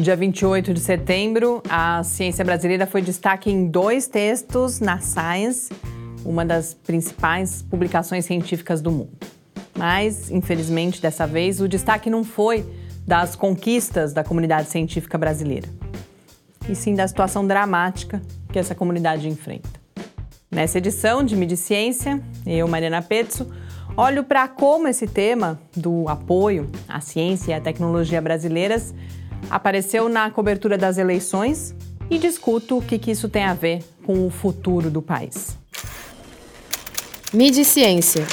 No dia 28 de setembro, a ciência brasileira foi destaque em dois textos na Science, uma das principais publicações científicas do mundo. Mas, infelizmente, dessa vez, o destaque não foi das conquistas da comunidade científica brasileira, e sim da situação dramática que essa comunidade enfrenta. Nessa edição de Midi Ciência, eu, Mariana Pezzo, olho para como esse tema do apoio à ciência e à tecnologia brasileiras apareceu na cobertura das eleições e discuto o que, que isso tem a ver com o futuro do país. Midi Ciência.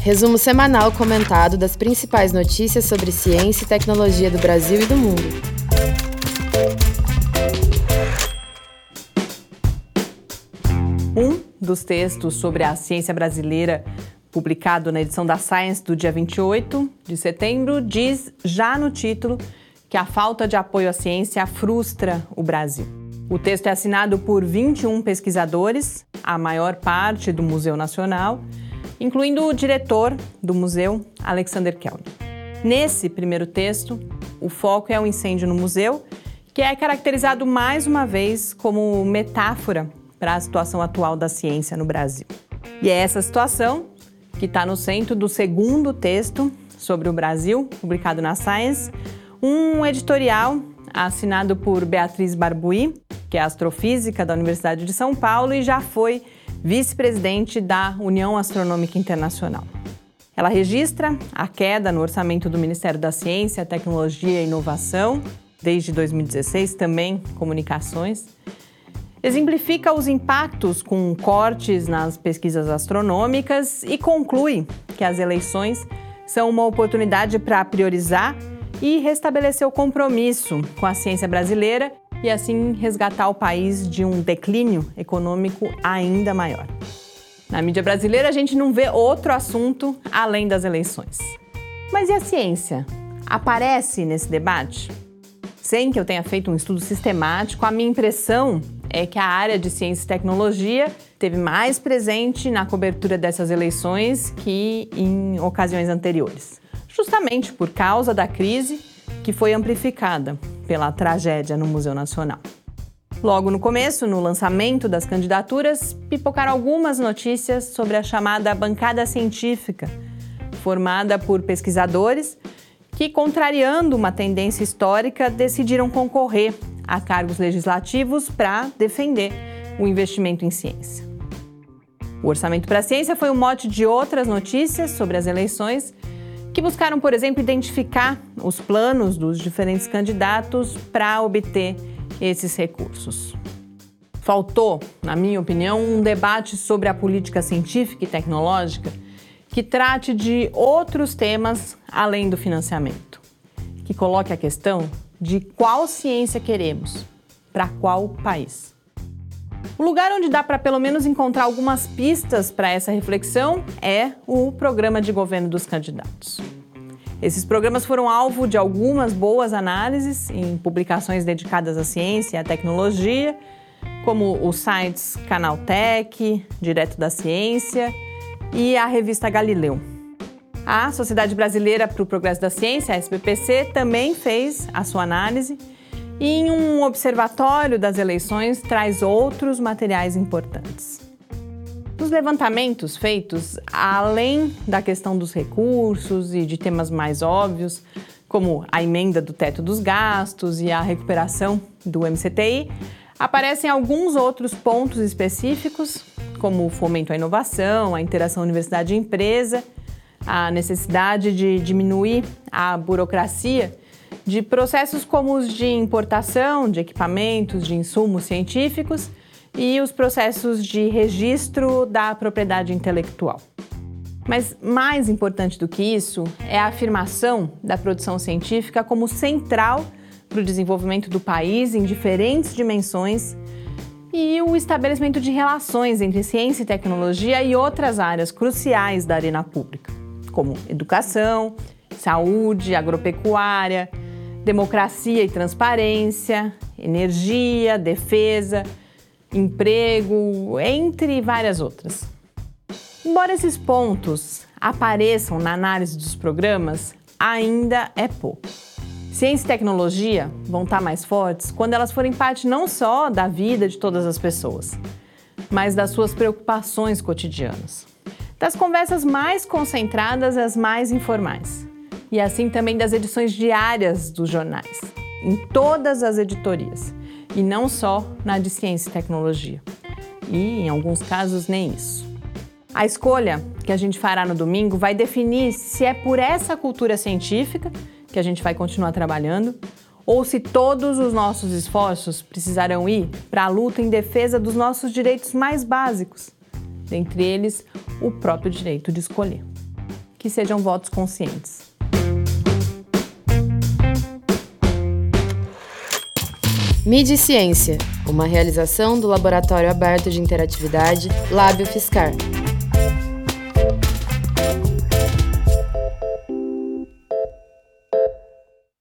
Resumo semanal comentado das principais notícias sobre ciência e tecnologia do Brasil e do mundo. Um dos textos sobre a ciência brasileira publicado na edição da Science do dia 28 de setembro diz já no título que a falta de apoio à ciência frustra o Brasil. O texto é assinado por 21 pesquisadores, a maior parte do Museu Nacional, incluindo o diretor do museu, Alexander Kellner. Nesse primeiro texto, o foco é o incêndio no museu, que é caracterizado mais uma vez como metáfora para a situação atual da ciência no Brasil. E é essa situação que está no centro do segundo texto sobre o Brasil, publicado na Science, um editorial assinado por Beatriz Barbuí, que é astrofísica da Universidade de São Paulo e já foi vice-presidente da União Astronômica Internacional. Ela registra a queda no orçamento do Ministério da Ciência, Tecnologia e Inovação, desde 2016, também comunicações. Exemplifica os impactos com cortes nas pesquisas astronômicas e conclui que as eleições são uma oportunidade para priorizar e restabelecer o compromisso com a ciência brasileira e assim resgatar o país de um declínio econômico ainda maior. Na mídia brasileira, a gente não vê outro assunto além das eleições. Mas e a ciência? Aparece nesse debate? Sem que eu tenha feito um estudo sistemático, a minha impressão é que a área de ciência e tecnologia teve mais presente na cobertura dessas eleições que em ocasiões anteriores justamente por causa da crise que foi amplificada pela tragédia no Museu Nacional. Logo no começo, no lançamento das candidaturas, pipocaram algumas notícias sobre a chamada bancada científica, formada por pesquisadores que, contrariando uma tendência histórica, decidiram concorrer a cargos legislativos para defender o investimento em ciência. O orçamento para a ciência foi o mote de outras notícias sobre as eleições que buscaram, por exemplo, identificar os planos dos diferentes candidatos para obter esses recursos. Faltou, na minha opinião, um debate sobre a política científica e tecnológica que trate de outros temas além do financiamento, que coloque a questão de qual ciência queremos, para qual país. O lugar onde dá para pelo menos encontrar algumas pistas para essa reflexão é o programa de governo dos candidatos. Esses programas foram alvo de algumas boas análises em publicações dedicadas à ciência e à tecnologia, como os sites Canaltech, Direto da Ciência e a revista Galileu. A Sociedade Brasileira para o Progresso da Ciência, a SBPC, também fez a sua análise e em um observatório das eleições traz outros materiais importantes. Nos levantamentos feitos, além da questão dos recursos e de temas mais óbvios, como a emenda do teto dos gastos e a recuperação do MCTI, aparecem alguns outros pontos específicos, como o fomento à inovação, a interação universidade-empresa, a necessidade de diminuir a burocracia de processos como os de importação de equipamentos, de insumos científicos e os processos de registro da propriedade intelectual. Mas mais importante do que isso é a afirmação da produção científica como central para o desenvolvimento do país em diferentes dimensões e o estabelecimento de relações entre ciência e tecnologia e outras áreas cruciais da arena pública, como educação, saúde, agropecuária, democracia e transparência, energia, defesa, emprego, entre várias outras. Embora esses pontos apareçam na análise dos programas, ainda é pouco. Ciência e tecnologia vão estar mais fortes quando elas forem parte não só da vida de todas as pessoas, mas das suas preocupações cotidianas. Das conversas mais concentradas às mais informais. E assim também das edições diárias dos jornais, em todas as editorias, e não só na de ciência e tecnologia. E, em alguns casos, nem isso. A escolha que a gente fará no domingo vai definir se é por essa cultura científica que a gente vai continuar trabalhando, ou se todos os nossos esforços precisarão ir para a luta em defesa dos nossos direitos mais básicos, dentre eles o próprio direito de escolher. Que sejam votos conscientes. Mídia e Ciência, uma realização do Laboratório Aberto de Interatividade Lábio Fiscar